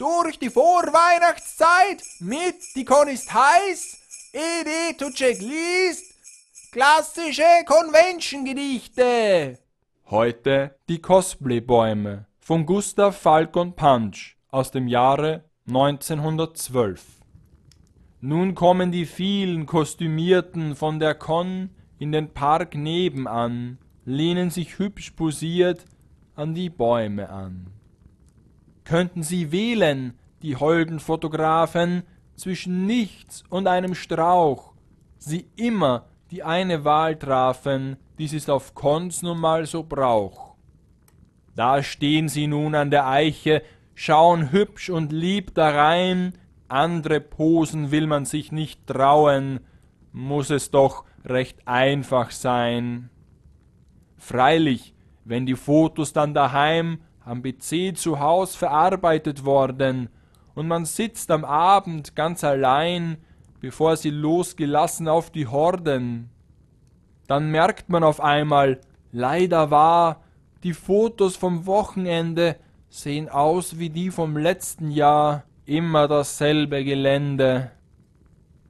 durch die Vorweihnachtszeit mit Die Con ist heiß, Edi Tucek liest, klassische Convention-Gedichte. Heute die Cosplay-Bäume von Gustav Falcon Punch aus dem Jahre 1912. Nun kommen die vielen Kostümierten von der Con in den Park nebenan, lehnen sich hübsch posiert an die Bäume an. Könnten sie wählen, die holden Fotografen, zwischen nichts und einem Strauch, sie immer die eine Wahl trafen, dies ist auf Cons nun mal so Brauch. Da stehen sie nun an der Eiche, schauen hübsch und lieb darein, andere Posen will man sich nicht trauen, muss es doch recht einfach sein. Freilich, wenn die Fotos dann daheim am PC zu Haus verarbeitet worden. Und man sitzt am Abend ganz allein, bevor sie losgelassen auf die Horden, dann merkt man auf einmal, leider wahr, die Fotos vom Wochenende sehen aus wie die vom letzten Jahr, immer dasselbe Gelände.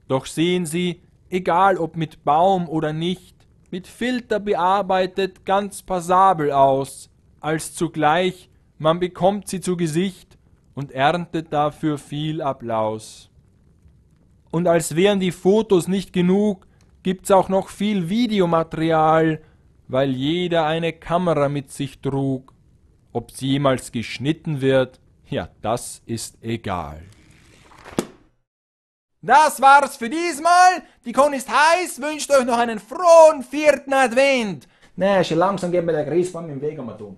Doch sehen Sie, egal ob mit Baum oder nicht, mit Filter bearbeitet ganz passabel aus, als zugleich man bekommt sie zu Gesicht und erntet dafür viel Applaus. Und als wären die Fotos nicht genug, gibt's auch noch viel Videomaterial, weil jeder eine Kamera mit sich trug. Ob sie jemals geschnitten wird, ja, das ist egal. Das war's für diesmal. Die Kon ist heiß, wünscht euch noch einen frohen vierten Advent. Nee, schon langsam geht mir der Christbaum im Weg um.